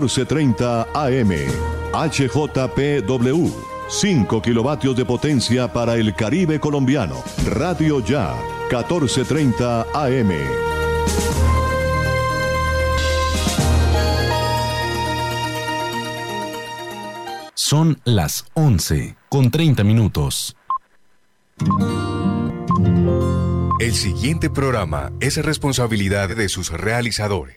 1430 AM. HJPW. 5 kilovatios de potencia para el Caribe colombiano. Radio Ya. 1430 AM. Son las 11 con 30 minutos. El siguiente programa es responsabilidad de sus realizadores.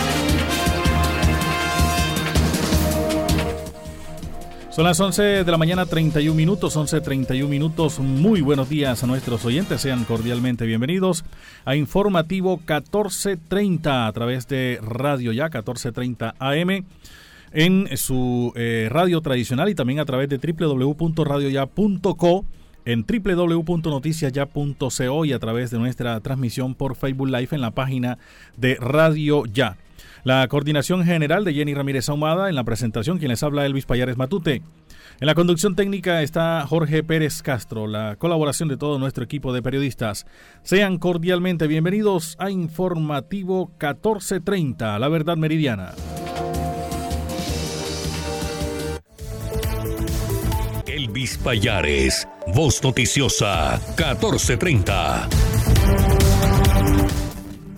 Son las 11 de la mañana 31 minutos, 11.31 minutos. Muy buenos días a nuestros oyentes, sean cordialmente bienvenidos a Informativo 1430 a través de Radio Ya 1430 AM en su eh, radio tradicional y también a través de www.radioya.co en www.noticiasya.co y a través de nuestra transmisión por Facebook Live en la página de Radio Ya. La coordinación general de Jenny Ramírez Ahumada, en la presentación quien les habla Elvis Payares Matute. En la conducción técnica está Jorge Pérez Castro, la colaboración de todo nuestro equipo de periodistas. Sean cordialmente bienvenidos a Informativo 1430, La Verdad Meridiana. Elvis Payares, Voz Noticiosa 1430.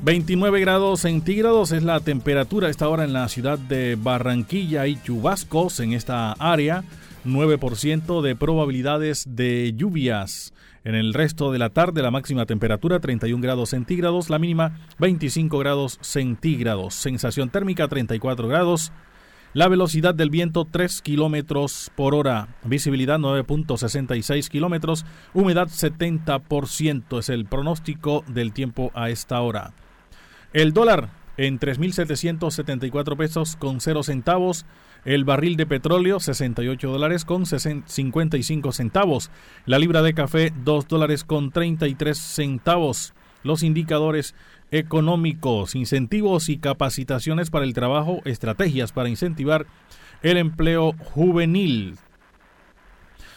29 grados centígrados es la temperatura a esta hora en la ciudad de Barranquilla y chubascos en esta área. 9% de probabilidades de lluvias. En el resto de la tarde la máxima temperatura 31 grados centígrados, la mínima 25 grados centígrados. Sensación térmica 34 grados. La velocidad del viento 3 kilómetros por hora. Visibilidad 9.66 kilómetros. Humedad 70% es el pronóstico del tiempo a esta hora. El dólar en 3.774 pesos con 0 centavos. El barril de petróleo 68 dólares con 55 centavos. La libra de café 2 dólares con 33 centavos. Los indicadores económicos, incentivos y capacitaciones para el trabajo, estrategias para incentivar el empleo juvenil.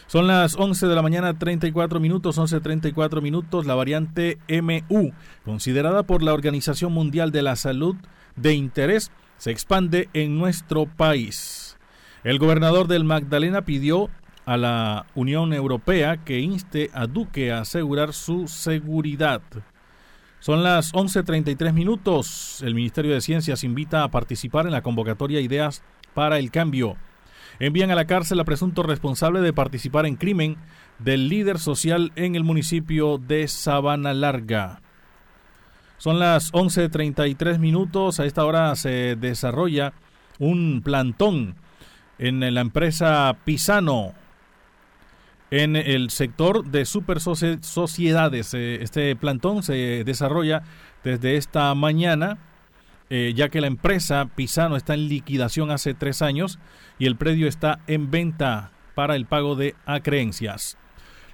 Son las 11 de la mañana 34 minutos, 11.34 minutos. La variante MU, considerada por la Organización Mundial de la Salud de interés, se expande en nuestro país. El gobernador del Magdalena pidió a la Unión Europea que inste a Duque a asegurar su seguridad. Son las 11.33 minutos. El Ministerio de Ciencias invita a participar en la convocatoria Ideas para el Cambio envían a la cárcel a presunto responsable de participar en crimen del líder social en el municipio de Sabana Larga. Son las 11.33 minutos. A esta hora se desarrolla un plantón en la empresa Pisano en el sector de super sociedades. Eh, este plantón se desarrolla desde esta mañana eh, ya que la empresa Pisano está en liquidación hace tres años y el predio está en venta para el pago de acreencias.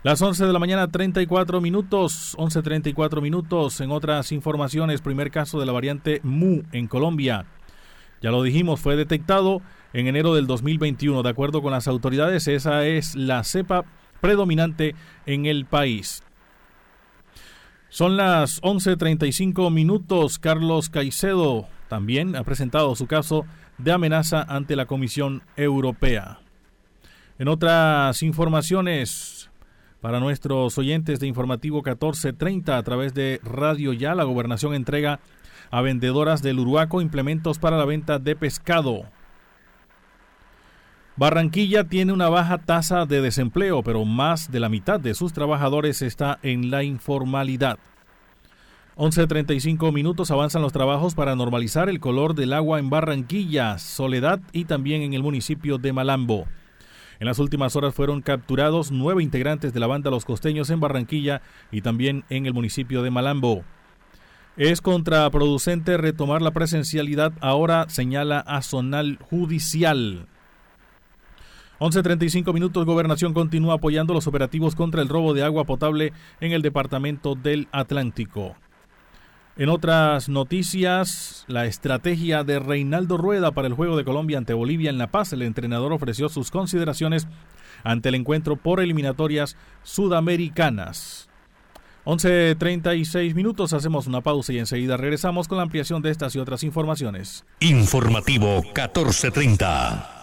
Las 11 de la mañana, 34 minutos, 11.34 minutos. En otras informaciones, primer caso de la variante MU en Colombia. Ya lo dijimos, fue detectado en enero del 2021. De acuerdo con las autoridades, esa es la cepa predominante en el país. Son las 11.35 minutos. Carlos Caicedo también ha presentado su caso de amenaza ante la Comisión Europea. En otras informaciones, para nuestros oyentes de Informativo 1430 a través de Radio Ya, la gobernación entrega a vendedoras del Uruaco implementos para la venta de pescado. Barranquilla tiene una baja tasa de desempleo, pero más de la mitad de sus trabajadores está en la informalidad. 11.35 minutos avanzan los trabajos para normalizar el color del agua en Barranquilla, Soledad y también en el municipio de Malambo. En las últimas horas fueron capturados nueve integrantes de la banda Los Costeños en Barranquilla y también en el municipio de Malambo. Es contraproducente retomar la presencialidad, ahora señala a Zonal Judicial. 11.35 minutos, Gobernación continúa apoyando los operativos contra el robo de agua potable en el Departamento del Atlántico. En otras noticias, la estrategia de Reinaldo Rueda para el Juego de Colombia ante Bolivia en La Paz. El entrenador ofreció sus consideraciones ante el encuentro por eliminatorias sudamericanas. 11.36 minutos, hacemos una pausa y enseguida regresamos con la ampliación de estas y otras informaciones. Informativo 1430.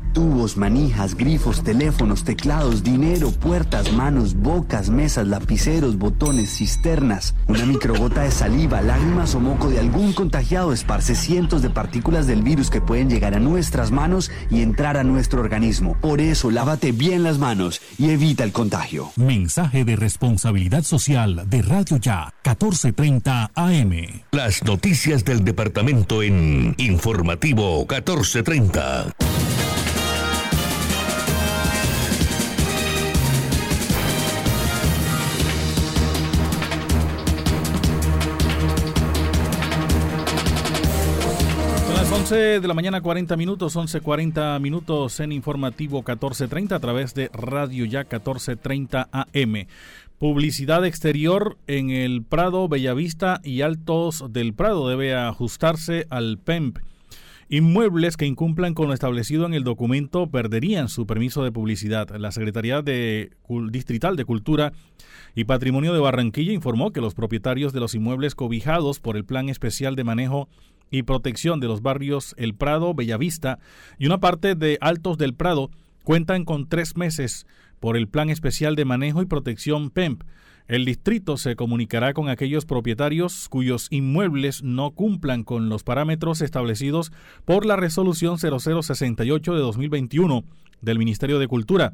Tubos, manijas, grifos, teléfonos, teclados, dinero, puertas, manos, bocas, mesas, lapiceros, botones, cisternas. Una microgota de saliva, lágrimas o moco de algún contagiado esparce cientos de partículas del virus que pueden llegar a nuestras manos y entrar a nuestro organismo. Por eso, lávate bien las manos y evita el contagio. Mensaje de responsabilidad social de Radio Ya, 1430 AM. Las noticias del departamento en Informativo 1430. De la mañana 40 minutos, 11.40 minutos en informativo 1430 a través de Radio Ya 1430 AM. Publicidad exterior en el Prado, Bellavista y Altos del Prado debe ajustarse al PEMP. Inmuebles que incumplan con lo establecido en el documento perderían su permiso de publicidad. La Secretaría de Distrital de Cultura y Patrimonio de Barranquilla informó que los propietarios de los inmuebles cobijados por el Plan Especial de Manejo y protección de los barrios El Prado, Bellavista y una parte de Altos del Prado cuentan con tres meses por el Plan Especial de Manejo y Protección PEMP. El distrito se comunicará con aquellos propietarios cuyos inmuebles no cumplan con los parámetros establecidos por la Resolución 0068 de 2021 del Ministerio de Cultura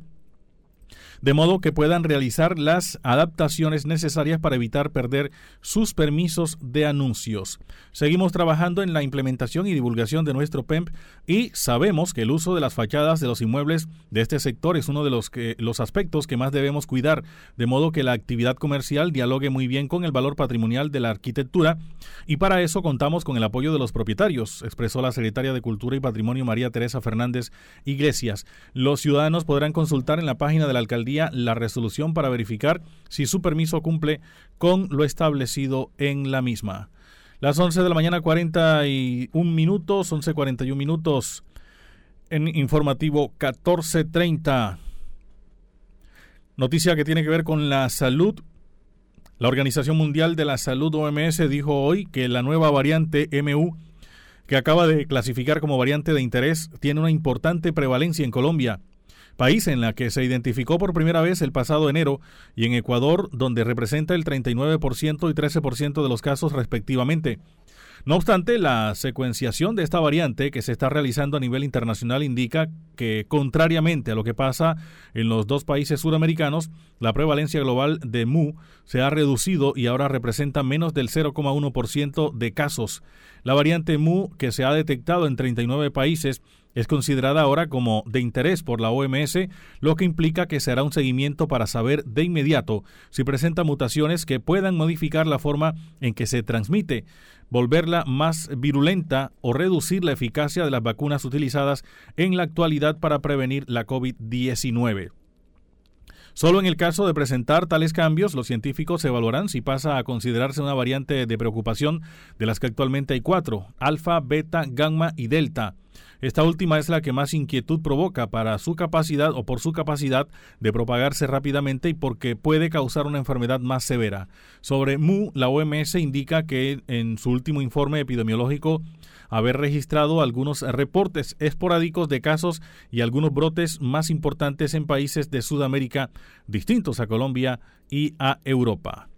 de modo que puedan realizar las adaptaciones necesarias para evitar perder sus permisos de anuncios. Seguimos trabajando en la implementación y divulgación de nuestro PEMP y sabemos que el uso de las fachadas de los inmuebles de este sector es uno de los, que, los aspectos que más debemos cuidar, de modo que la actividad comercial dialogue muy bien con el valor patrimonial de la arquitectura y para eso contamos con el apoyo de los propietarios, expresó la secretaria de Cultura y Patrimonio María Teresa Fernández Iglesias. Los ciudadanos podrán consultar en la página de la alcaldía la resolución para verificar si su permiso cumple con lo establecido en la misma. Las 11 de la mañana 41 minutos, 11.41 minutos en informativo 14.30. Noticia que tiene que ver con la salud. La Organización Mundial de la Salud OMS dijo hoy que la nueva variante MU que acaba de clasificar como variante de interés tiene una importante prevalencia en Colombia país en la que se identificó por primera vez el pasado enero, y en Ecuador, donde representa el 39% y 13% de los casos respectivamente. No obstante, la secuenciación de esta variante que se está realizando a nivel internacional indica que, contrariamente a lo que pasa en los dos países suramericanos, la prevalencia global de MU se ha reducido y ahora representa menos del 0,1% de casos. La variante MU, que se ha detectado en 39 países, es considerada ahora como de interés por la OMS, lo que implica que se hará un seguimiento para saber de inmediato si presenta mutaciones que puedan modificar la forma en que se transmite, volverla más virulenta o reducir la eficacia de las vacunas utilizadas en la actualidad para prevenir la COVID-19. Solo en el caso de presentar tales cambios, los científicos evaluarán si pasa a considerarse una variante de preocupación de las que actualmente hay cuatro, alfa, beta, gamma y delta. Esta última es la que más inquietud provoca para su capacidad o por su capacidad de propagarse rápidamente y porque puede causar una enfermedad más severa. Sobre MU, la OMS indica que en su último informe epidemiológico haber registrado algunos reportes esporádicos de casos y algunos brotes más importantes en países de Sudamérica distintos a Colombia y a Europa.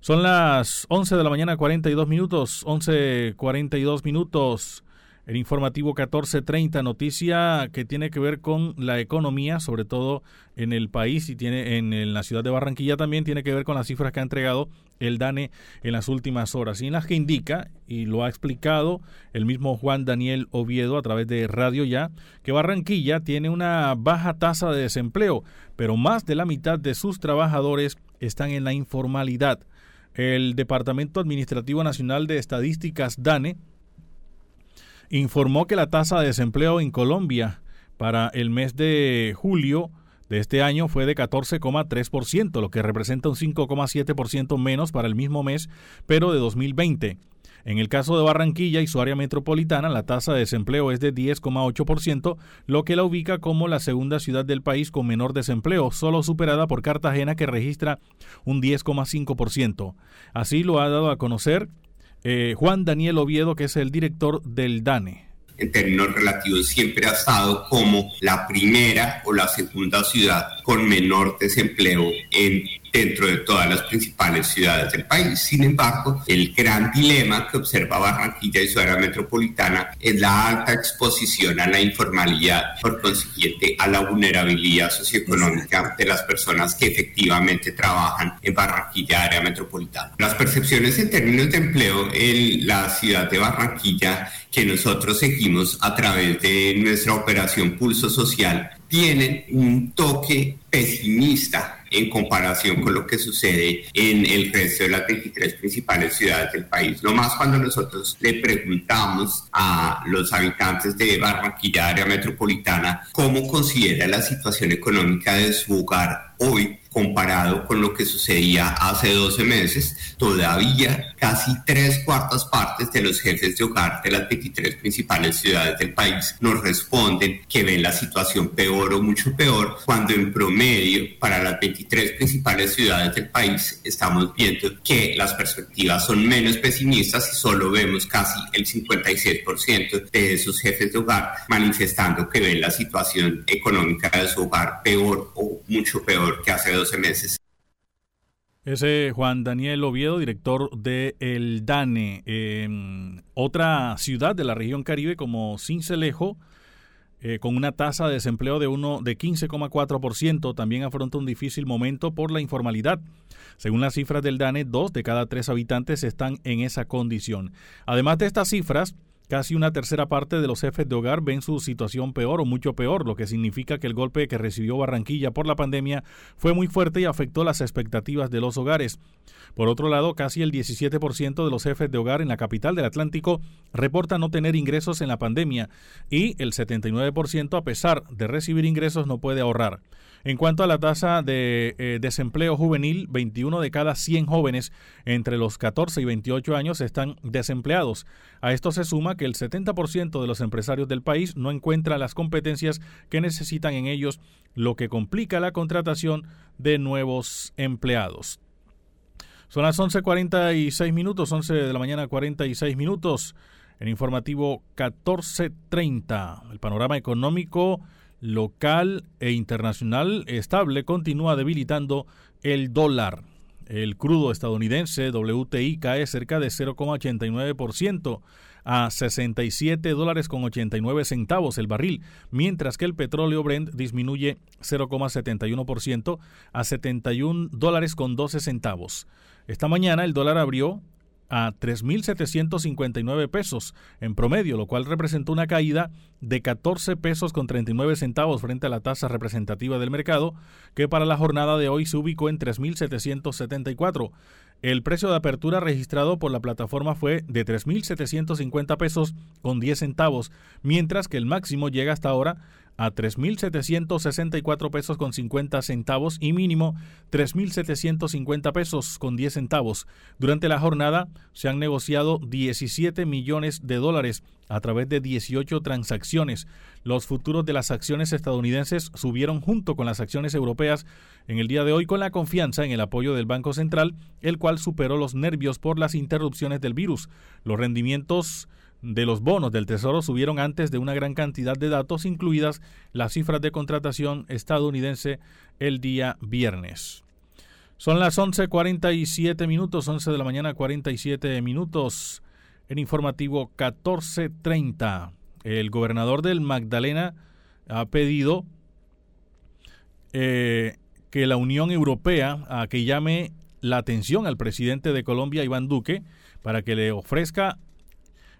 Son las 11 de la mañana 42 minutos, 11.42 minutos. El informativo 1430, noticia que tiene que ver con la economía, sobre todo en el país y tiene en, la ciudad de Barranquilla también tiene que ver con las cifras que ha entregado el DANE en las últimas horas y en las que indica, y lo ha explicado el mismo Juan Daniel Oviedo a través de Radio Ya, que Barranquilla tiene una baja tasa de desempleo, pero más de la mitad de sus trabajadores están en la informalidad. El Departamento Administrativo Nacional de Estadísticas DANE informó que la tasa de desempleo en Colombia para el mes de julio de este año fue de 14,3%, lo que representa un 5,7% menos para el mismo mes, pero de 2020. En el caso de Barranquilla y su área metropolitana, la tasa de desempleo es de 10,8%, lo que la ubica como la segunda ciudad del país con menor desempleo, solo superada por Cartagena que registra un 10,5%. Así lo ha dado a conocer eh, Juan Daniel Oviedo, que es el director del DANE. En términos relativos siempre ha estado como la primera o la segunda ciudad con menor desempleo en dentro de todas las principales ciudades del país. Sin embargo, el gran dilema que observa Barranquilla y su área metropolitana es la alta exposición a la informalidad, por consiguiente a la vulnerabilidad socioeconómica de las personas que efectivamente trabajan en Barranquilla, área metropolitana. Las percepciones en términos de empleo en la ciudad de Barranquilla que nosotros seguimos a través de nuestra operación Pulso Social tienen un toque pesimista en comparación con lo que sucede en el resto de las 23 principales ciudades del país. No más cuando nosotros le preguntamos a los habitantes de Barranquilla, área metropolitana, cómo considera la situación económica de su hogar hoy comparado con lo que sucedía hace 12 meses, todavía casi tres cuartas partes de los jefes de hogar de las 23 principales ciudades del país nos responden que ven la situación peor o mucho peor, cuando en promedio para las 23 principales ciudades del país estamos viendo que las perspectivas son menos pesimistas y solo vemos casi el 56% de esos jefes de hogar manifestando que ven la situación económica de su hogar peor o mucho peor que hace 12 meses. Ese Juan Daniel Oviedo, director de El DANE, otra ciudad de la región Caribe como Cincelejo, eh, con una tasa de desempleo de, uno, de 15,4%, también afronta un difícil momento por la informalidad. Según las cifras del DANE, dos de cada tres habitantes están en esa condición. Además de estas cifras, Casi una tercera parte de los jefes de hogar ven su situación peor o mucho peor, lo que significa que el golpe que recibió Barranquilla por la pandemia fue muy fuerte y afectó las expectativas de los hogares. Por otro lado, casi el 17% de los jefes de hogar en la capital del Atlántico reporta no tener ingresos en la pandemia y el 79% a pesar de recibir ingresos no puede ahorrar. En cuanto a la tasa de eh, desempleo juvenil, 21 de cada 100 jóvenes entre los 14 y 28 años están desempleados. A esto se suma que el 70% de los empresarios del país no encuentra las competencias que necesitan en ellos, lo que complica la contratación de nuevos empleados. Son las 11.46 minutos, 11 de la mañana 46 minutos. En informativo 14.30, el panorama económico local e internacional estable continúa debilitando el dólar. El crudo estadounidense WTI cae cerca de 0,89% a 67 dólares con 89 centavos el barril, mientras que el petróleo Brent disminuye 0,71% a 71 dólares con 12 centavos. Esta mañana el dólar abrió a 3.759 pesos en promedio, lo cual representó una caída de 14 pesos con 39 centavos frente a la tasa representativa del mercado, que para la jornada de hoy se ubicó en 3.774. El precio de apertura registrado por la plataforma fue de 3.750 pesos con 10 centavos, mientras que el máximo llega hasta ahora a 3.764 pesos con 50 centavos y mínimo 3.750 pesos con 10 centavos. Durante la jornada se han negociado 17 millones de dólares a través de 18 transacciones. Los futuros de las acciones estadounidenses subieron junto con las acciones europeas en el día de hoy con la confianza en el apoyo del Banco Central, el cual superó los nervios por las interrupciones del virus. Los rendimientos de los bonos del Tesoro subieron antes de una gran cantidad de datos, incluidas las cifras de contratación estadounidense el día viernes. Son las 11.47 minutos, 11 de la mañana 47 minutos, en informativo 14.30. El gobernador del Magdalena ha pedido eh, que la Unión Europea a que llame la atención al presidente de Colombia, Iván Duque, para que le ofrezca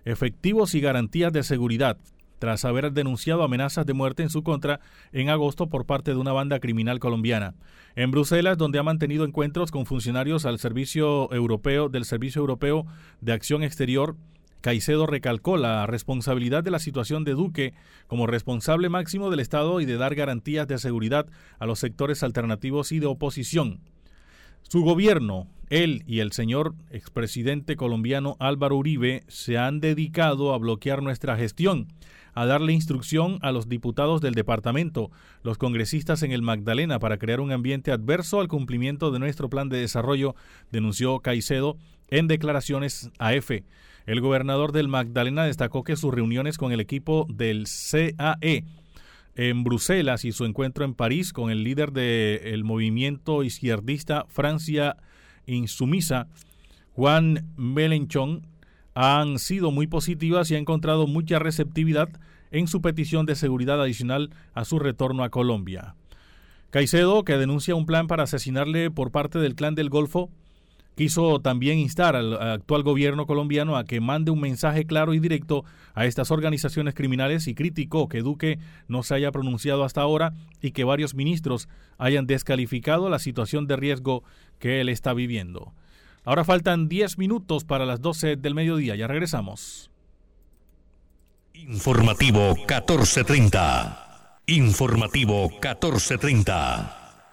efectivos y garantías de seguridad tras haber denunciado amenazas de muerte en su contra en agosto por parte de una banda criminal colombiana. En Bruselas, donde ha mantenido encuentros con funcionarios al Servicio Europeo del Servicio Europeo de Acción Exterior, Caicedo recalcó la responsabilidad de la situación de Duque como responsable máximo del Estado y de dar garantías de seguridad a los sectores alternativos y de oposición. Su gobierno, él y el señor expresidente colombiano Álvaro Uribe se han dedicado a bloquear nuestra gestión, a darle instrucción a los diputados del departamento, los congresistas en el Magdalena para crear un ambiente adverso al cumplimiento de nuestro plan de desarrollo, denunció Caicedo en declaraciones a EFE. El gobernador del Magdalena destacó que sus reuniones con el equipo del CAE en Bruselas y su encuentro en París con el líder del movimiento izquierdista Francia Insumisa, Juan Melenchon, han sido muy positivas y ha encontrado mucha receptividad en su petición de seguridad adicional a su retorno a Colombia. Caicedo, que denuncia un plan para asesinarle por parte del clan del Golfo, quiso también instar al actual gobierno colombiano a que mande un mensaje claro y directo a estas organizaciones criminales y criticó que Duque no se haya pronunciado hasta ahora y que varios ministros hayan descalificado la situación de riesgo que él está viviendo. Ahora faltan 10 minutos para las 12 del mediodía, ya regresamos. Informativo 1430. Informativo 1430.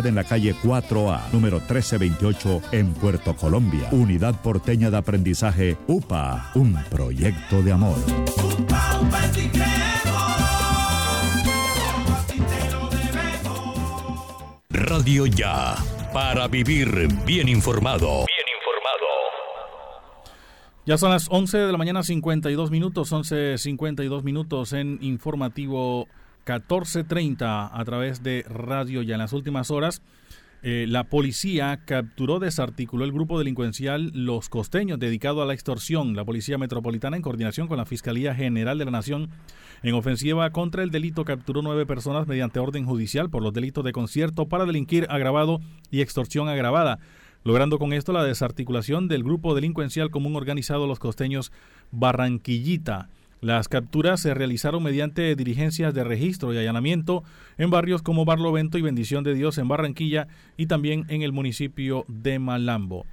en la calle 4A, número 1328, en Puerto Colombia. Unidad Porteña de Aprendizaje UPA, un proyecto de amor. Radio Ya, para vivir bien informado. Bien informado. Ya son las 11 de la mañana 52 minutos, 11.52 minutos en informativo 14.30 a través de radio ya en las últimas horas. Eh, la policía capturó, desarticuló el grupo delincuencial Los Costeños, dedicado a la extorsión. La Policía Metropolitana, en coordinación con la Fiscalía General de la Nación, en ofensiva contra el delito, capturó nueve personas mediante orden judicial por los delitos de concierto para delinquir agravado y extorsión agravada, logrando con esto la desarticulación del grupo delincuencial común organizado Los Costeños Barranquillita. Las capturas se realizaron mediante diligencias de registro y allanamiento en barrios como Barlovento y Bendición de Dios en Barranquilla y también en el municipio de Malambo.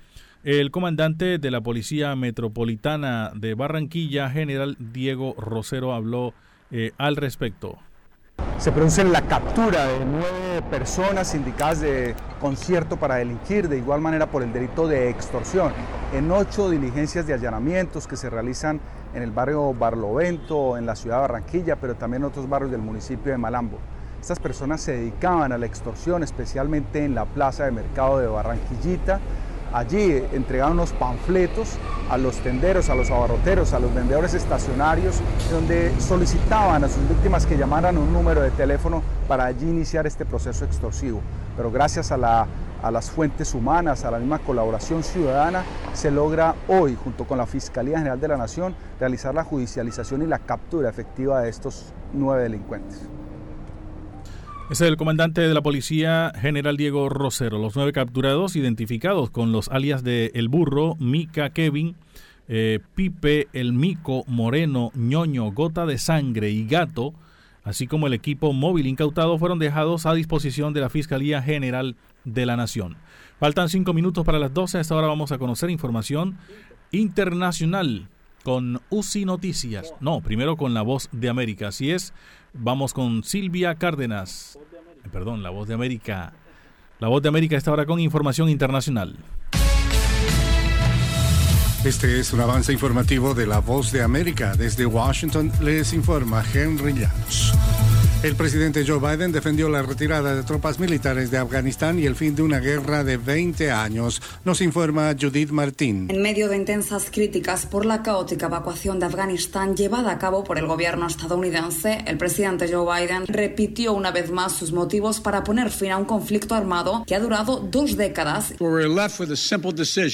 El comandante de la Policía Metropolitana de Barranquilla, general Diego Rosero, habló eh, al respecto se produce la captura de nueve personas indicadas de concierto para delinquir, de igual manera por el delito de extorsión, en ocho diligencias de allanamientos que se realizan en el barrio Barlovento, en la ciudad de Barranquilla, pero también en otros barrios del municipio de Malambo. Estas personas se dedicaban a la extorsión, especialmente en la plaza de mercado de Barranquillita, Allí entregaron unos panfletos a los tenderos, a los abarroteros, a los vendedores estacionarios, donde solicitaban a sus víctimas que llamaran un número de teléfono para allí iniciar este proceso extorsivo. Pero gracias a, las fuentes humanas, a la misma colaboración ciudadana, se logra hoy, junto con la Fiscalía General de la Nación, realizar la judicialización y la captura efectiva de estos nueve delincuentes. Es el comandante de la Policía General Diego Rosero. Los nueve capturados identificados con los alias de El Burro, Mica Kevin, eh, Pipe, El Mico, Moreno, Ñoño, Gota de Sangre y Gato, así como el equipo móvil incautado, fueron dejados a disposición de la Fiscalía General de la Nación. Faltan cinco minutos para las 12. Hasta ahora vamos a conocer información internacional con UCI Noticias. No, primero con la voz de América. Así es, vamos con Silvia Cárdenas. Perdón, la voz de América. La voz de América está ahora con información internacional. Este es un avance informativo de La Voz de América. Desde Washington les informa Henry Llanos. El presidente Joe Biden defendió la retirada de tropas militares de Afganistán y el fin de una guerra de 20 años. Nos informa Judith Martín. En medio de intensas críticas por la caótica evacuación de Afganistán llevada a cabo por el gobierno estadounidense, el presidente Joe Biden repitió una vez más sus motivos para poner fin a un conflicto armado que ha durado dos décadas.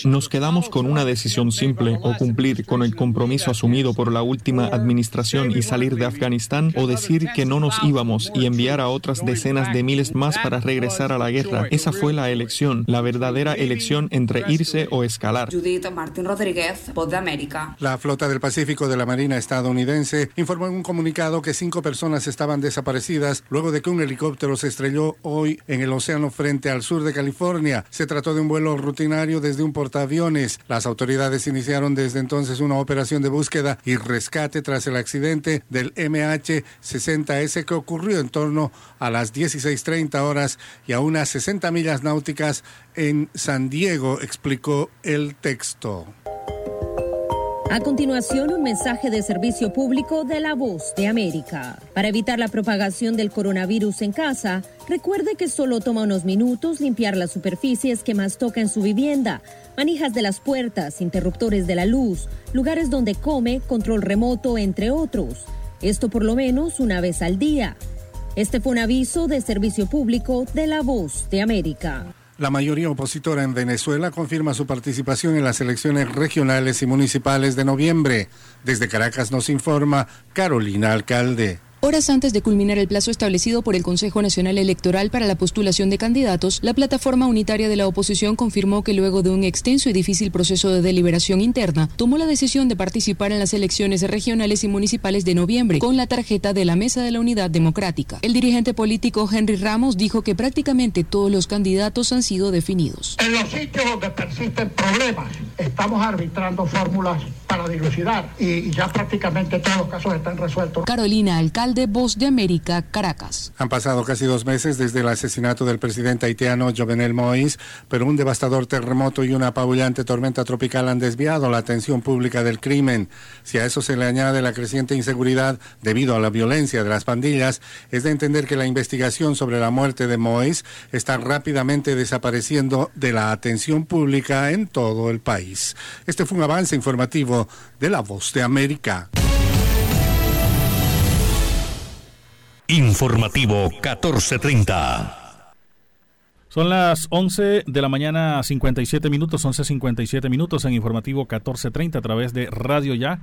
Nos quedamos con una decisión simple, o cumplir con el compromiso asumido por la última administración y salir de Afganistán, o decir que no nos íbamos y enviar a otras decenas de miles más para regresar a la guerra. Esa fue la elección, la verdadera elección entre irse o escalar. Judith Martín Rodríguez, Voz de América. La flota del Pacífico de la Marina estadounidense informó en un comunicado que cinco personas estaban desaparecidas luego de que un helicóptero se estrelló hoy en el océano frente al sur de California. Se trató de un vuelo rutinario desde un portaaviones. Las autoridades iniciaron desde entonces una operación de búsqueda y rescate tras el accidente del MH-60S que ocurrió en torno a las 16.30 horas y a unas 60 millas náuticas en San Diego, explicó el texto. A continuación, un mensaje de servicio público de la voz de América. Para evitar la propagación del coronavirus en casa, recuerde que solo toma unos minutos limpiar las superficies que más toca en su vivienda, manijas de las puertas, interruptores de la luz, lugares donde come, control remoto, entre otros. Esto por lo menos una vez al día. Este fue un aviso de servicio público de La Voz de América. La mayoría opositora en Venezuela confirma su participación en las elecciones regionales y municipales de noviembre. Desde Caracas nos informa Carolina Alcalde. Horas antes de culminar el plazo establecido por el Consejo Nacional Electoral para la postulación de candidatos, la plataforma unitaria de la oposición confirmó que luego de un extenso y difícil proceso de deliberación interna, tomó la decisión de participar en las elecciones regionales y municipales de noviembre con la tarjeta de la Mesa de la Unidad Democrática. El dirigente político Henry Ramos dijo que prácticamente todos los candidatos han sido definidos. En los sitios donde persisten problemas, estamos arbitrando fórmulas para dilucidar y ya prácticamente todos los casos están resueltos. Carolina Alcalde de Voz de América, Caracas. Han pasado casi dos meses desde el asesinato del presidente haitiano Jovenel Moïse, pero un devastador terremoto y una apabullante tormenta tropical han desviado la atención pública del crimen. Si a eso se le añade la creciente inseguridad debido a la violencia de las pandillas, es de entender que la investigación sobre la muerte de Moïse está rápidamente desapareciendo de la atención pública en todo el país. Este fue un avance informativo de La Voz de América. Informativo 1430. Son las 11 de la mañana 57 minutos, 11.57 minutos en Informativo 1430 a través de Radio Ya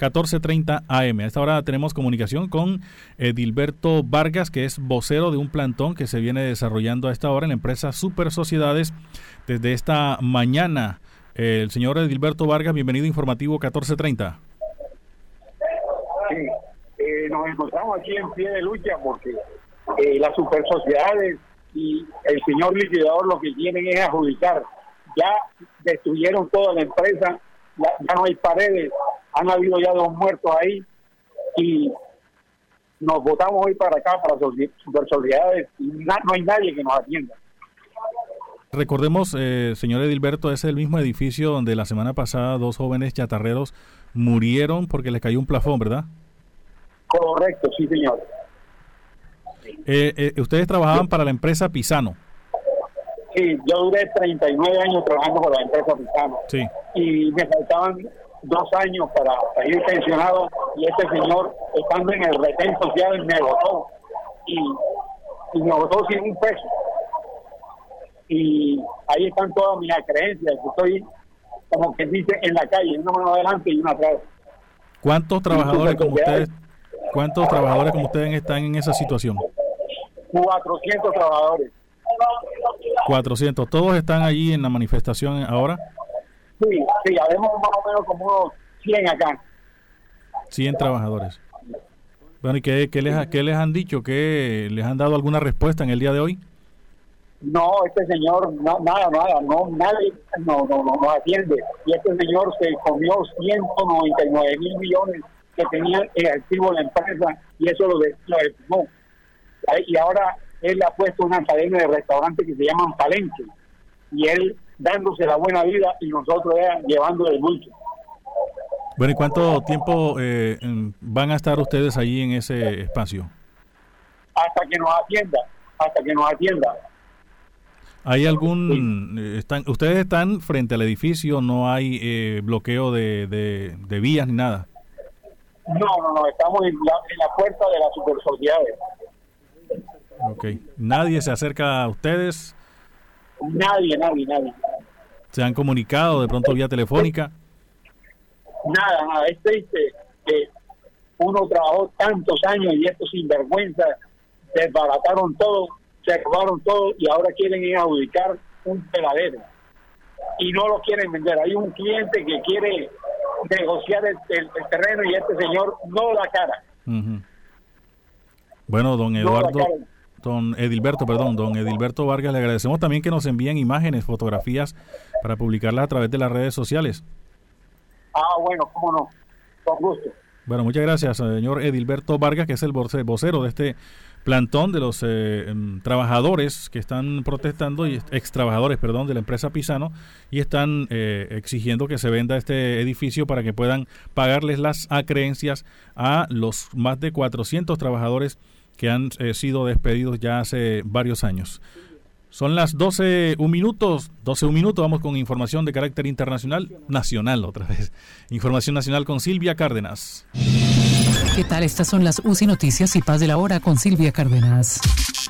1430 AM. A esta hora tenemos comunicación con Edilberto Vargas, que es vocero de un plantón que se viene desarrollando a esta hora en la empresa Super Sociedades desde esta mañana. El señor Edilberto Vargas, bienvenido a Informativo 1430. Nos encontramos aquí en pie de lucha porque eh, las super sociedades y el señor liquidador lo que quieren es adjudicar. Ya destruyeron toda la empresa, ya, no hay paredes, han habido ya dos muertos ahí y nos votamos hoy para acá, para super sociedades y no hay nadie que nos atienda. Recordemos, eh, señor Edilberto, es el mismo edificio donde la semana pasada dos jóvenes chatarreros murieron porque les cayó un plafón, ¿verdad? Correcto, sí, señor. Eh, eh, ustedes trabajaban para la empresa Pisano. Sí, yo duré 39 años trabajando para la empresa Pisano. Sí. Y me faltaban dos años para salir pensionado y este señor, estando en el retén social, me votó. Y, y me votó sin un peso. Y ahí están todas mis creencias. Estoy, como que dice, en la calle, una mano adelante y una atrás. ¿Cuántos trabajadores como ustedes ¿Cuántos trabajadores como ustedes están en esa situación? 400 trabajadores. 400. ¿Todos están allí en la manifestación ahora? Sí, sí, habemos más o menos como unos 100 acá. 100 trabajadores. Bueno, ¿y qué, qué, les, qué les han dicho? ¿Qué les han dado alguna respuesta en el día de hoy? No, este señor, no, nada, nada, no, nadie no, no, no, no atiende. Y este señor se comió 199 mil millones que tenían el activo la empresa y eso lo, de, lo Y ahora él ha puesto una cadena de restaurantes que se llaman Palenque y él dándose la buena vida y nosotros llevando el mucho. Bueno, ¿y cuánto tiempo eh, van a estar ustedes allí en ese espacio? Hasta que nos atienda, hasta que nos atienda. ¿Hay algún... Eh, están, ustedes están frente al edificio, no hay eh, bloqueo de, de, vías ni nada? No, no, no, estamos en la, en la puerta de las super sociedades. Ok. ¿Nadie se acerca a ustedes? Nadie, nadie, nadie. ¿Se han comunicado de pronto vía telefónica? Nada, nada. Es triste que uno trabajó tantos años y estos sinvergüenza desbarataron todo, se acabaron todo y ahora quieren ir a adjudicar un peladero. Y no lo quieren vender. Hay un cliente que quiere negociar el, terreno y este señor no la cara. Bueno, don Eduardo, don Edilberto, perdón, don Edilberto Vargas, le agradecemos también que nos envíen imágenes, fotografías para publicarlas a través de las redes sociales. Ah, bueno, cómo no, con gusto. Bueno, muchas gracias, señor Edilberto Vargas, que es el vocero de este plantón de los eh, em, trabajadores que están protestando, y ex trabajadores, perdón, de la empresa Pisano, y están eh, exigiendo que se venda este edificio para que puedan pagarles las acreencias a los más de 400 trabajadores que han eh, sido despedidos ya hace varios años. Son las 12, un minutos, 12, un minuto, vamos con información de carácter internacional, nacional otra vez. Información nacional con Silvia Cárdenas. ¿Qué tal? Estas son las UCI Noticias y Paz de la Hora con Silvia Cárdenas.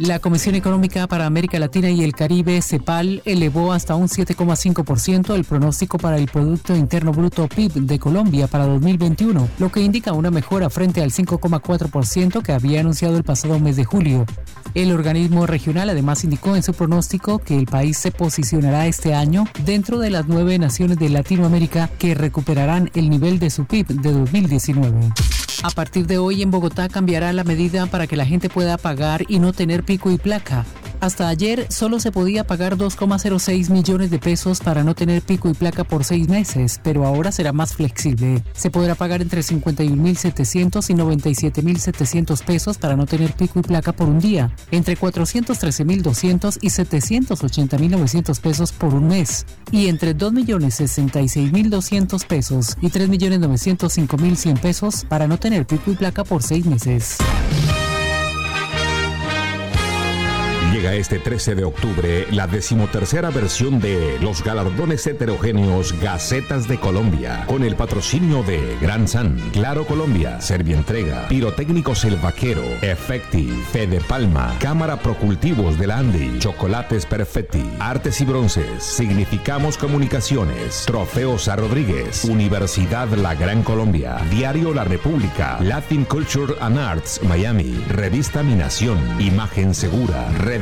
La Comisión Económica para América Latina y el Caribe, CEPAL, elevó hasta un 7,5% el pronóstico para el Producto Interno Bruto PIB de Colombia para 2021, lo que indica una mejora frente al 5,4% que había anunciado el pasado mes de julio. El organismo regional además indicó en su pronóstico que el país se posicionará este año dentro de las nueve naciones de Latinoamérica que recuperarán el nivel de su PIB de 2019. A partir de hoy en Bogotá cambiará la medida para que la gente pueda pagar y no tener pico y placa. Hasta ayer solo se podía pagar 2,06 millones de pesos para no tener pico y placa por seis meses, pero ahora será más flexible. Se podrá pagar entre 51.700 y 97.700 pesos para no tener pico y placa por un día, entre 413.200 y 780.900 pesos por un mes, y entre 2.066.200 pesos y 3.905.100 pesos para no tener pico y placa por seis meses. Llega este 13 de octubre la decimotercera versión de los galardones heterogéneos Gacetas de Colombia, con el patrocinio de Gran San, Claro Colombia, Servientrega, Pirotécnicos El Vaquero, Efecti, Fede Palma, Cámara Procultivos del Andy, Chocolates Perfetti, Artes y Bronces, Significamos Comunicaciones, Trofeos a Rodríguez, Universidad La Gran Colombia, Diario La República, Latin Culture and Arts Miami, Revista Mi Nación, Imagen Segura, Red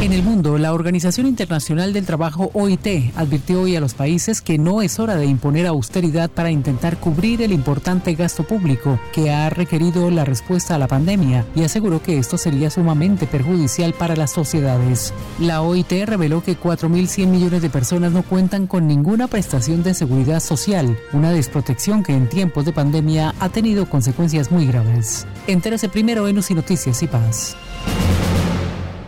En el mundo, la Organización Internacional del Trabajo OIT advirtió hoy a los países que no es hora de imponer austeridad para intentar cubrir el importante gasto público que ha requerido la respuesta a la pandemia y aseguró que esto sería sumamente perjudicial para las sociedades. La OIT reveló que 4.100 millones de personas no cuentan con ninguna prestación de seguridad social, una desprotección que en tiempos de pandemia ha tenido consecuencias muy graves. Entérese primero en UCI Noticias y Paz.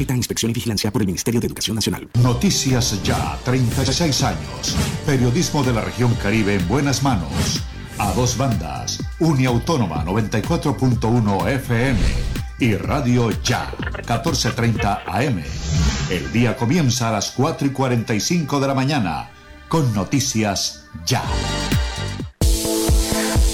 Inspección y vigilancia por el Ministerio de Educación Nacional. Noticias Ya, 36 años. Periodismo de la región Caribe en buenas manos. A dos bandas. Uniautónoma 94.1 FM y Radio Ya, 1430 AM. El día comienza a las 4 y 45 de la mañana con Noticias Ya.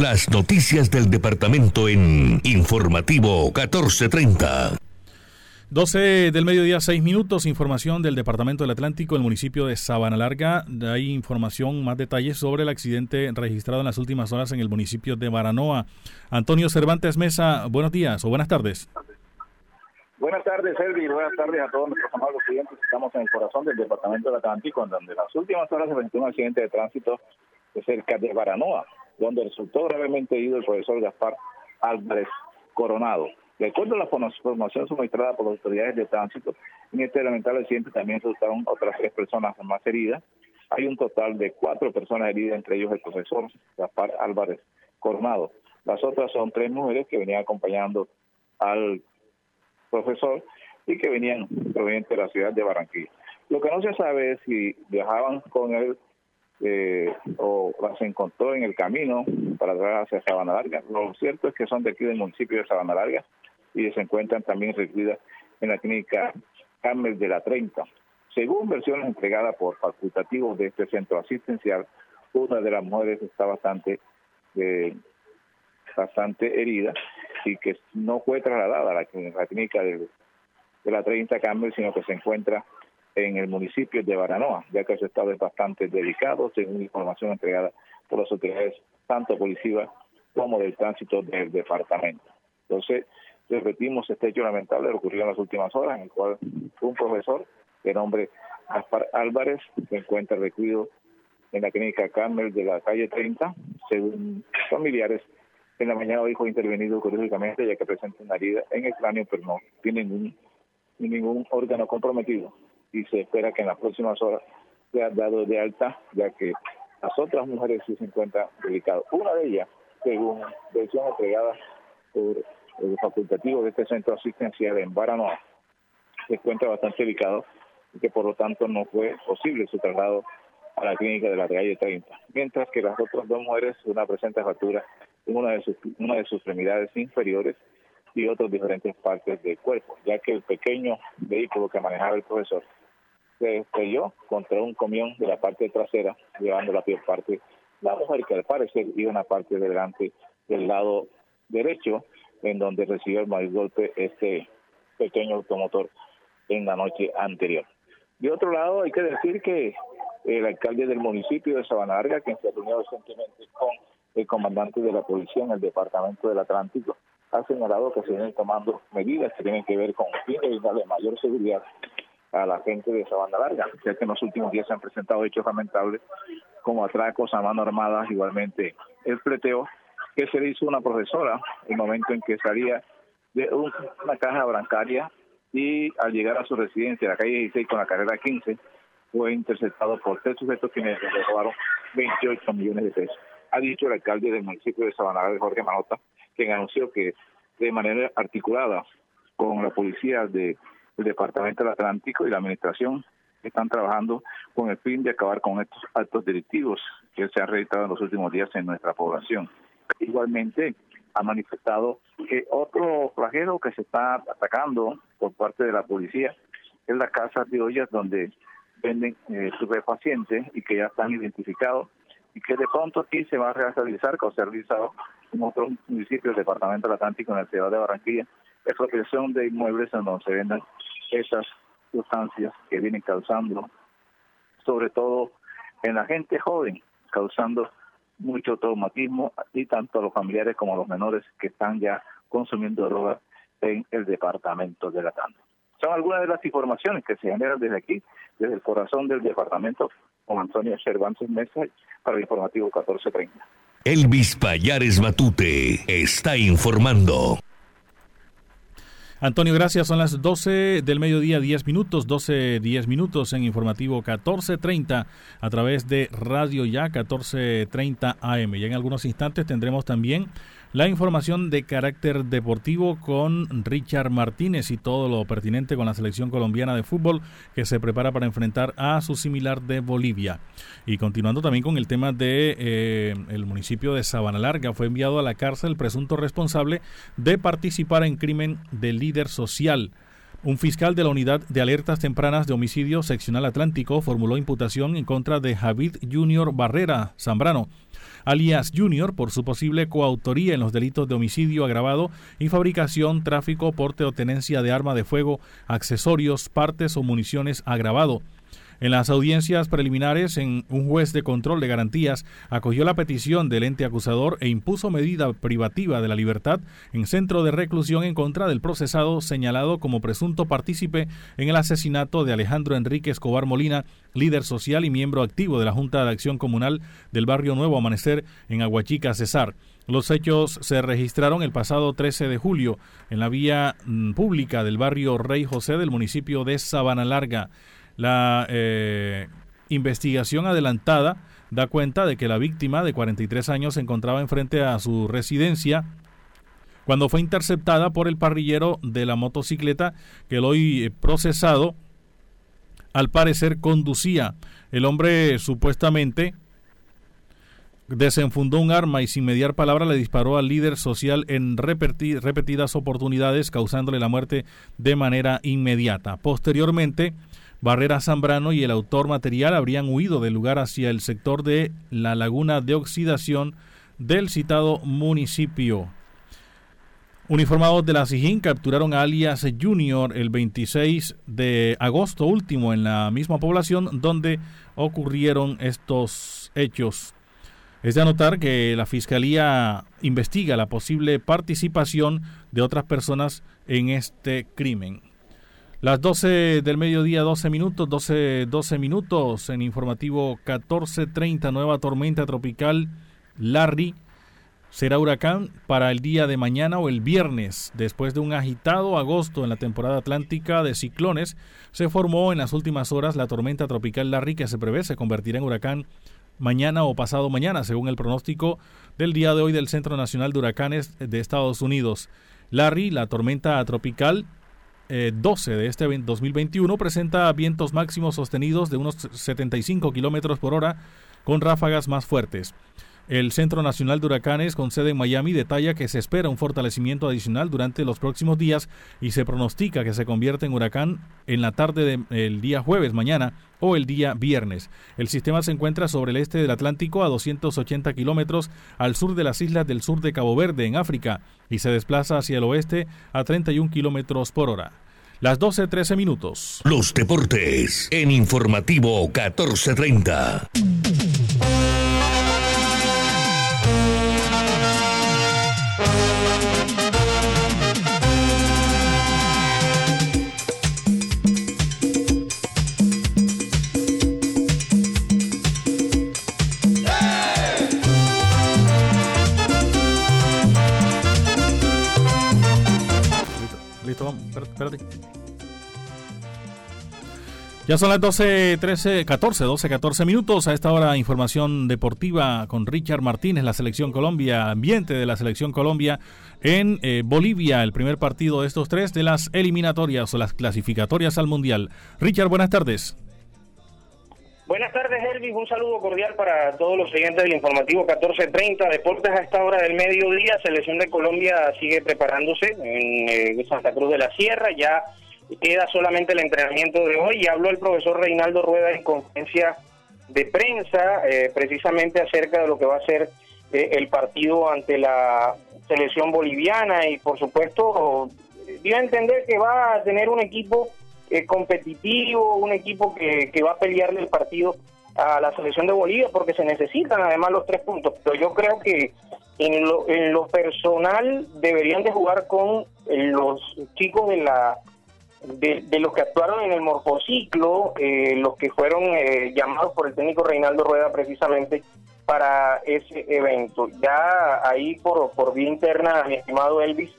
Las noticias del departamento en Informativo 1430. 12 del mediodía, 6 minutos. Información del Departamento del Atlántico, el municipio de Sabana Larga. Hay información, más detalles sobre el accidente registrado en las últimas horas en el municipio de Baranoa. Antonio Cervantes Mesa, buenos días o buenas tardes. Buenas tardes, Elvi, buenas tardes a todos nuestros amados clientes. Estamos en el corazón del Departamento del Atlántico, en donde en las últimas horas se presentó un accidente de tránsito cerca de Baranoa donde resultó gravemente herido el profesor Gaspar Álvarez Coronado. De acuerdo a la información suministrada por las autoridades de tránsito, en este lamentable accidente también resultaron otras tres personas más heridas. Hay un total de cuatro personas heridas, entre ellos el profesor Gaspar Álvarez Coronado. Las otras son tres mujeres que venían acompañando al profesor y que venían provenientes de la ciudad de Barranquilla. Lo que no se sabe es si viajaban con él eh, o las encontró en el camino para atrás hacia Sabana Larga. Lo cierto es que son de aquí del municipio de Sabana Larga y se encuentran también recluidas en la clínica Carmel de la 30. Según versiones entregadas por facultativos de este centro asistencial, una de las mujeres está bastante eh, bastante herida y que no fue trasladada a la, clínica de, la 30 Carmel, sino que se encuentra en el municipio de Baranoa, ya que su estado es bastante delicado, según información entregada por las autoridades tanto policivas como del tránsito del departamento. Entonces, repetimos este hecho lamentable ocurrió en las últimas horas, en el cual un profesor de nombre Aspar Álvarez se encuentra recluido en la clínica Carmel de la calle 30, según familiares. En la mañana fue intervenido quirúrgicamente ya que presenta una herida en el cráneo, pero no tiene ningún, ningún órgano comprometido y se espera que en las próximas horas sea dado de alta, ya que las otras mujeres sí se encuentran delicadas. Una de ellas, según versión entregada por el facultativo de este centro asistencial en Baranoa, se encuentra bastante delicado y que por lo tanto no fue posible su traslado a la clínica de la calle 30. Mientras que las otras dos mujeres, una presenta fractura en una de sus, una de sus extremidades inferiores y otras diferentes partes del cuerpo, ya que el pequeño vehículo que manejaba el profesor se estrelló contra un camión de la parte trasera, llevando la peor parte la mujer que al parecer iba en la parte delante del lado derecho, en donde recibió el mayor golpe este pequeño automotor en la noche anterior. De otro lado, hay que decir que el alcalde del municipio de Sabana Larga, quien se reunió recientemente con el comandante de la policía en el departamento del Atlántico, ha señalado que se vienen tomando medidas que tienen que ver con el fin de darle mayor seguridad a la gente de esa banda larga, ya que en los últimos días se han presentado hechos lamentables como atracos a mano armada, igualmente el pleteo que se le hizo una profesora el momento en que salía de una caja bancaria y al llegar a su residencia, la calle 16 con la carrera 15, fue interceptado por tres sujetos quienes le robaron 28 millones de pesos. Ha dicho el alcalde del municipio de Sabana Jorge Manota, quien anunció que de manera articulada con la policía de el Departamento del Atlántico y la Administración están trabajando con el fin de acabar con estos actos delictivos que se han registrado en los últimos días en nuestra población. Igualmente, ha manifestado que otro flagelo que se está atacando por parte de la policía es la casa de ollas donde venden eh, pacientes y que ya están identificados y que de pronto aquí se va a realizar, como se realizado en otros municipios del Departamento del Atlántico, en la ciudad de Barranquilla, expropiación de inmuebles en donde se vendan esas sustancias que vienen causando, sobre todo en la gente joven, causando mucho traumatismo y tanto los familiares como los menores que están ya consumiendo drogas en el departamento de la Tanda. Son algunas de las informaciones que se generan desde aquí, desde el corazón del departamento, con Antonio Cervantes Mesa para el informativo 1430. Elvis Payares Matute está informando. Antonio, gracias. Son las 12 del mediodía, 10 minutos, 12, 10 minutos en informativo 1430 a través de Radio Ya 1430 AM. Y en algunos instantes tendremos también la información de carácter deportivo con Richard Martínez y todo lo pertinente con la selección colombiana de fútbol que se prepara para enfrentar a su similar de Bolivia. Y continuando también con el tema de eh, el municipio de Sabana Larga, fue enviado a la cárcel el presunto responsable de participar en crimen de líder social. Un fiscal de la Unidad de Alertas Tempranas de Homicidio Seccional Atlántico formuló imputación en contra de Javid Junior Barrera Zambrano, alias Junior, por su posible coautoría en los delitos de homicidio agravado y fabricación, tráfico, porte o tenencia de arma de fuego, accesorios, partes o municiones agravado. En las audiencias preliminares, en un juez de control de garantías acogió la petición del ente acusador e impuso medida privativa de la libertad en centro de reclusión en contra del procesado señalado como presunto partícipe en el asesinato de Alejandro Enrique Escobar Molina, líder social y miembro activo de la Junta de Acción Comunal del barrio Nuevo Amanecer en Aguachica, Cesar. Los hechos se registraron el pasado 13 de julio en la vía mm, pública del barrio Rey José del municipio de Sabana Larga. La eh, investigación adelantada da cuenta de que la víctima de 43 años se encontraba enfrente a su residencia cuando fue interceptada por el parrillero de la motocicleta que el hoy procesado al parecer conducía. El hombre supuestamente desenfundó un arma y sin mediar palabra le disparó al líder social en repetidas oportunidades, causándole la muerte de manera inmediata. Posteriormente, Barrera Zambrano y el autor material habrían huido del lugar hacia el sector de la laguna de oxidación del citado municipio. Uniformados de la SIGIN capturaron a alias Junior el 26 de agosto último en la misma población donde ocurrieron estos hechos. Es de anotar que la Fiscalía investiga la posible participación de otras personas en este crimen. Las 12 del mediodía, 12 minutos, 12, 12 minutos en informativo 1430, nueva tormenta tropical Larry será huracán para el día de mañana o el viernes. Después de un agitado agosto en la temporada atlántica de ciclones, se formó en las últimas horas la tormenta tropical Larry que se prevé se convertirá en huracán mañana o pasado mañana, según el pronóstico del día de hoy del Centro Nacional de Huracanes de Estados Unidos. Larry, la tormenta tropical, 12 eh, de este 2021 presenta vientos máximos sostenidos de unos 75 kilómetros por hora con ráfagas más fuertes. El Centro Nacional de Huracanes, con sede en Miami, detalla que se espera un fortalecimiento adicional durante los próximos días y se pronostica que se convierta en huracán en la tarde del día jueves, mañana o el día viernes. El sistema se encuentra sobre el este del Atlántico a 280 kilómetros al sur de las islas del sur de Cabo Verde, en África, y se desplaza hacia el oeste a 31 kilómetros por hora. Las 12.13 minutos. Los deportes en informativo 1430. Ya son las 12, 13, 14, 12, 14 minutos. A esta hora, información deportiva con Richard Martínez, la Selección Colombia, ambiente de la Selección Colombia en eh, Bolivia, el primer partido de estos tres de las eliminatorias o las clasificatorias al Mundial. Richard, buenas tardes. Buenas tardes, Elvis. Un saludo cordial para todos los siguientes del informativo 1430. Deportes a esta hora del mediodía. Selección de Colombia sigue preparándose en eh, Santa Cruz de la Sierra. Ya queda solamente el entrenamiento de hoy y habló el profesor Reinaldo Rueda en conferencia de prensa eh, precisamente acerca de lo que va a ser eh, el partido ante la selección boliviana y por supuesto dio a entender que va a tener un equipo eh, competitivo, un equipo que, que va a pelearle el partido a la selección de Bolivia porque se necesitan además los tres puntos. Pero yo creo que en lo, en lo personal deberían de jugar con los chicos de la de, los que actuaron en el morfociclo, eh, los que fueron eh, llamados por el técnico Reinaldo Rueda precisamente para ese evento. Ya ahí por, por vía interna, mi estimado Elvis,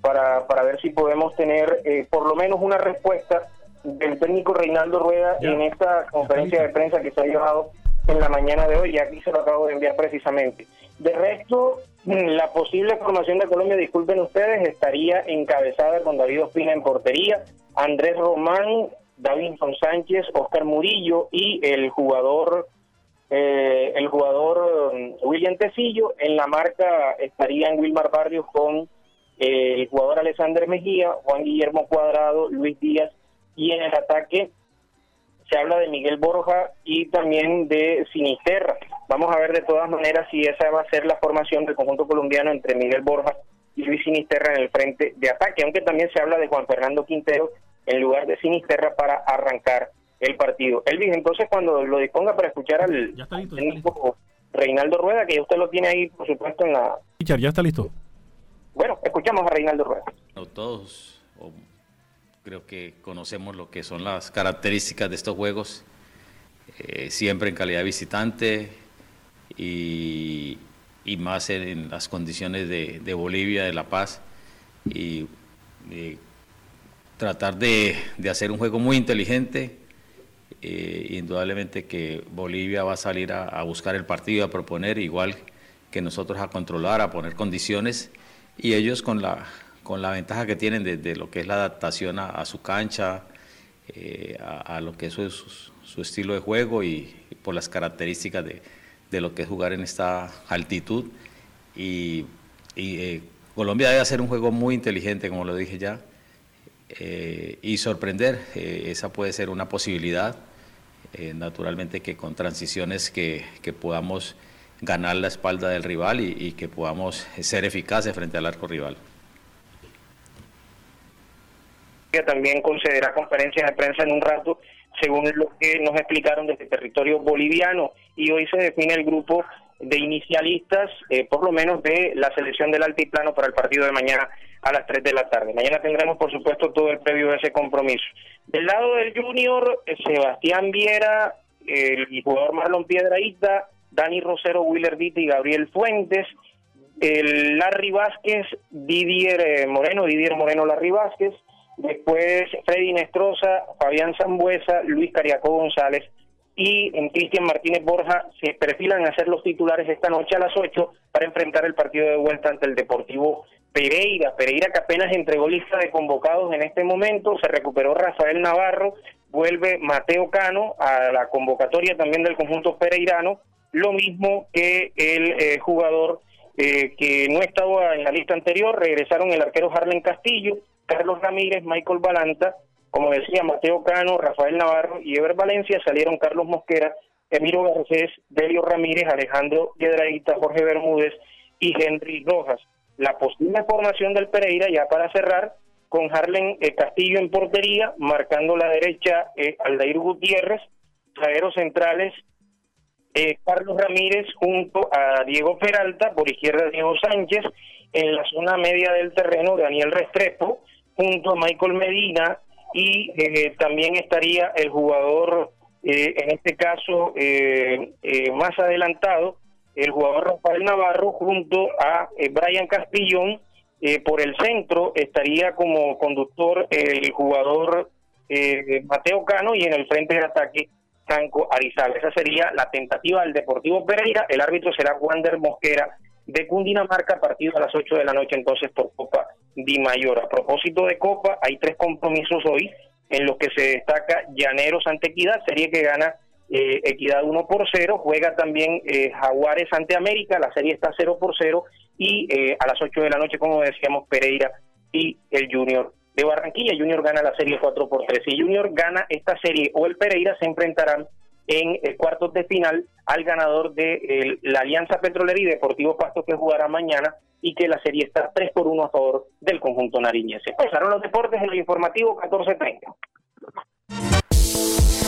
para, para ver si podemos tener eh, por lo menos una respuesta del técnico Reinaldo Rueda en esta conferencia de prensa que se ha llevado en la mañana de hoy, y aquí se lo acabo de enviar precisamente. De resto, la posible formación de Colombia, disculpen ustedes, estaría encabezada con David Ospina en portería, Andrés Román, Davinson Sánchez, Oscar Murillo y el jugador eh, el jugador um, William Tecillo. En la marca estarían Wilmar Barrios con eh, el jugador Alexander Mejía, Juan Guillermo Cuadrado, Luis Díaz y en el ataque se habla de Miguel Borja y también de Sinisterra. Vamos a ver de todas maneras si esa va a ser la formación del conjunto colombiano entre Miguel Borja y Luis Sinisterra en el frente de ataque, aunque también se habla de Juan Fernando Quintero en lugar de Sinisterra para arrancar el partido. Elvis, entonces cuando lo disponga para escuchar al técnico Reinaldo Rueda, que usted lo tiene ahí, por supuesto, en la... Richard, ya está listo. Bueno, escuchamos a Reinaldo Rueda. No todos, creo que conocemos lo que son las características de estos juegos, eh, siempre en calidad visitante y, más en, las condiciones de, Bolivia, de La Paz, y, tratar de, hacer un juego muy inteligente. Eh, indudablemente que Bolivia va a salir a, buscar el partido, a proponer, igual que nosotros a controlar, a poner condiciones, y ellos con la, con la ventaja que tienen de, lo que es la adaptación a, su cancha, eh, a, lo que es su, estilo de juego y, por las características de, lo que es jugar en esta altitud. Y, eh, Colombia debe hacer un juego muy inteligente, como lo dije ya, eh, y sorprender. esa puede ser una posibilidad. naturalmente que con transiciones que, podamos ganar la espalda del rival y, y que podamos ser eficaces frente al arco rival que también concederá conferencias de prensa en un rato, según lo que nos explicaron desde territorio boliviano. Y hoy se define el grupo de inicialistas, eh, por lo menos de la selección del altiplano para el partido de mañana a las 3 de la tarde. Mañana tendremos, por supuesto, todo el previo de ese compromiso. Del lado del Junior, eh, Sebastián Viera, el jugador Marlon Piedraíta, Dani Rosero, Willer Vitti y Gabriel Fuentes, el Larry Vázquez, Didier eh, Moreno, Didier Moreno Larry Vázquez, después Freddy Nestroza, Fabián Zambuesa, Luis Cariaco González y Cristian Martínez Borja se perfilan a ser los titulares esta noche a las 8 para enfrentar el partido de vuelta ante el Deportivo Pereira. Pereira que apenas entregó lista de convocados en este momento, se recuperó Rafael Navarro, vuelve Mateo Cano a la convocatoria también del conjunto pereirano, lo mismo que el eh, jugador eh, que no estaba en la lista anterior, regresaron el arquero Harlen Castillo, Carlos Ramírez, Michael Balanta, como decía Mateo Cano, Rafael Navarro y Ever Valencia, salieron Carlos Mosquera, Emiro Garcés, Delio Ramírez, Alejandro Piedraíta, Jorge Bermúdez y Henry Rojas. La posible formación del Pereira, ya para cerrar, con Harlen eh, Castillo en portería, marcando la derecha eh, Aldair Gutiérrez, traeros centrales eh, Carlos Ramírez junto a Diego Peralta, por izquierda Diego Sánchez, en la zona media del terreno Daniel Restrepo, junto a Michael Medina y eh, también estaría el jugador, eh, en este caso eh, más adelantado, el jugador Rafael Navarro junto a Brian Castillón. por el centro estaría como conductor el jugador Mateo Cano y en el frente de ataque Franco Arizal. Esa sería la tentativa del Deportivo Pereira. El árbitro será Wander Mosquera de Cundinamarca, partido a las 8 de la noche entonces por Copa Di Mayor. A propósito de Copa, hay tres compromisos hoy en los que se destaca Llaneros ante Equidad, serie que gana eh, Equidad 1 por 0, juega también eh, Jaguares ante América, la serie está 0 por 0 y eh, a las 8 de la noche, como decíamos, Pereira y el Junior de Barranquilla, Junior gana la serie 4 por 3. Si Junior gana esta serie o el Pereira se enfrentarán en el cuartos de final al ganador de la Alianza Petrolera y Deportivo Pasto que jugará mañana y que la serie está 3 por 1 a favor del conjunto nariñense. Pasaron los deportes en el informativo 1430.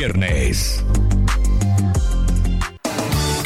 viernes.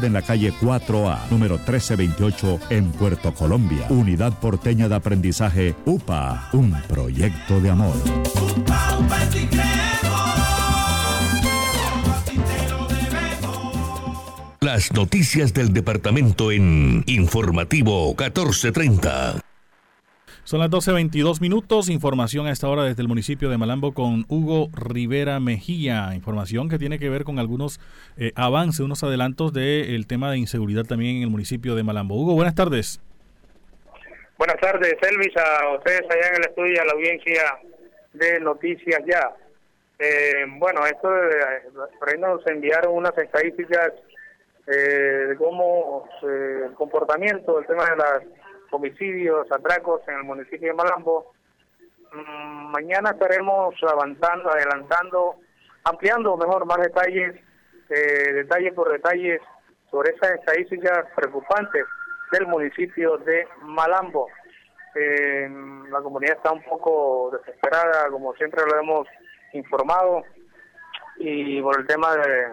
en la calle 4A, número 1328, en Puerto Colombia. Unidad Porteña de Aprendizaje UPA, un proyecto de amor. Las noticias del departamento en Informativo 1430. Son las 12.22 minutos. Información a esta hora desde el municipio de Malambo con Hugo Rivera Mejía. Información que tiene que ver con algunos eh, avances, unos adelantos del tema de inseguridad también en el municipio de Malambo. Hugo, buenas tardes. Buenas tardes, Elvis, a ustedes allá en el estudio y a la audiencia de Noticias Ya. Eh, bueno, esto de, por ahí nos enviaron unas estadísticas eh, de cómo eh, el comportamiento, el tema de los homicidios, atracos en el municipio de Malambo. Mm, mañana estaremos avanzando, adelantando, ampliando mejor más detalles, eh, detalle por detalle, sobre esas estadísticas preocupantes del municipio de Malambo. Eh, la comunidad está un poco desesperada, como siempre lo hemos informado, y por el tema de,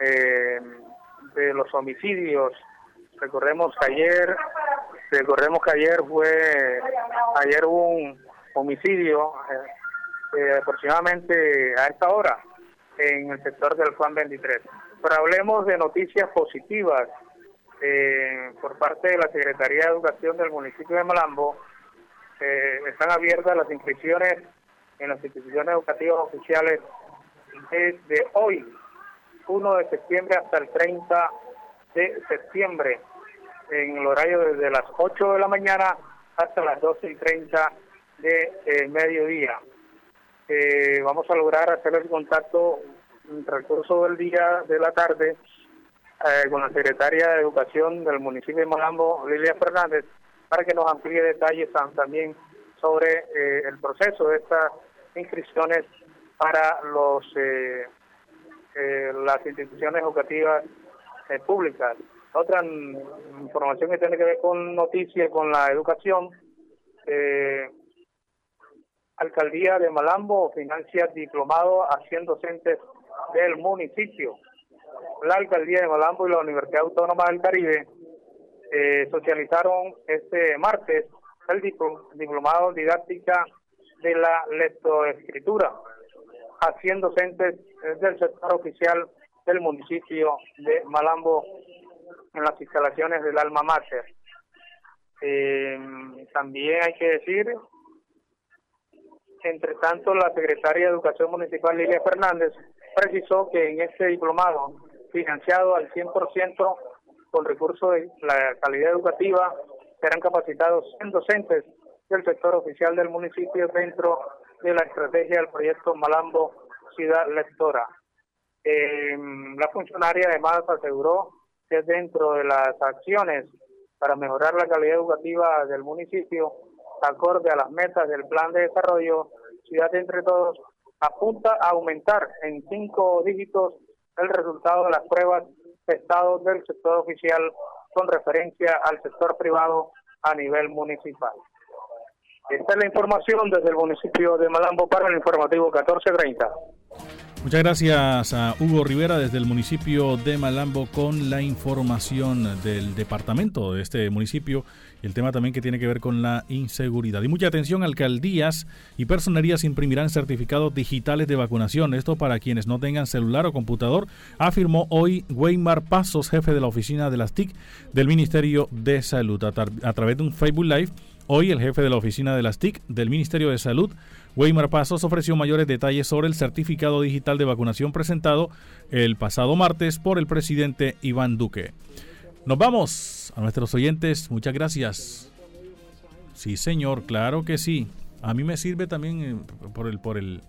eh, de los homicidios. Recordemos que ayer, recordemos que ayer fue, ayer hubo un homicidio eh, eh, aproximadamente a esta hora en el sector del Juan 23. Pero hablemos de noticias positivas eh, por parte de la Secretaría de Educación del municipio de Malambo. Eh, están abiertas las inscripciones en las instituciones educativas oficiales desde hoy, 1 de septiembre hasta el 30 de septiembre, en el horario desde las 8 de la mañana hasta las 12 y 30 de eh, mediodía. Eh, vamos a lograr hacer el contacto en el transcurso del día de la tarde eh, con la secretaria de Educación del municipio de Malambo, Lilia Fernández, para que nos amplíe detalles también sobre el proceso de estas inscripciones para los las instituciones educativas públicas. Otra información que tiene que ver con noticias, con la educación. Eh, Alcaldía de Malambo financia diplomado a 100 docentes del municipio. La Alcaldía de Malambo y la Universidad Autónoma del Caribe eh, socializaron este martes el diplo- diplomado didáctica de la lectoescritura a 100 docentes del sector oficial del municipio de Malambo en las instalaciones del Alma Mater. Eh, también hay que decir, entre tanto, la secretaria de Educación Municipal, Lilia Fernández, precisó que en este diplomado, financiado al 100% con recursos de la calidad educativa, serán capacitados 100 docentes del sector oficial del municipio dentro de la estrategia del proyecto Malambo Ciudad Lectora. Eh, la funcionaria además aseguró que dentro de las acciones para mejorar la calidad educativa del municipio, acorde a las metas del plan de desarrollo Ciudad Entre Todos, apunta a aumentar en cinco dígitos el resultado de las pruebas testados del sector oficial con referencia al sector privado a nivel municipal. Esta es la información desde el municipio de Malambo para el informativo 1430. Muchas gracias a Hugo Rivera desde el municipio de Malambo con la información del departamento de este municipio y el tema también que tiene que ver con la inseguridad. Y mucha atención, alcaldías y personerías imprimirán certificados digitales de vacunación. Esto para quienes no tengan celular o computador, afirmó hoy Weimar Pasos, jefe de la oficina de las TIC del Ministerio de Salud. A, través de un Facebook Live, hoy el jefe de la oficina de las TIC del Ministerio de Salud, Weimar Pasos ofreció mayores detalles sobre el certificado digital de vacunación presentado el pasado martes por el presidente Iván Duque. Nos vamos a nuestros oyentes. Muchas gracias. Sí, señor, claro que sí. A mí me sirve también eh, por el, por el,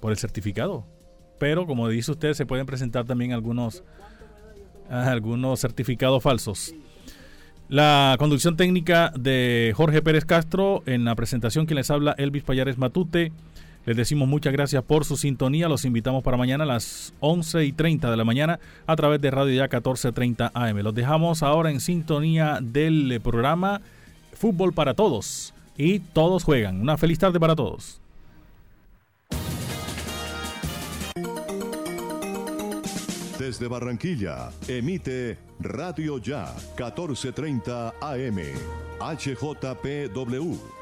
por el certificado. Pero como dice usted, se pueden presentar también algunos, algunos certificados falsos. La conducción técnica de Jorge Pérez Castro, en la presentación que les habla Elvis Payares Matute. Les decimos muchas gracias por su sintonía. Los invitamos para mañana a las 11 y 30 de la mañana a través de Radio Ya 1430 AM. Los dejamos ahora en sintonía del programa Fútbol para Todos. Y todos juegan. Una feliz tarde para todos. Desde Barranquilla, emite Radio Ya 1430 AM, HJPW.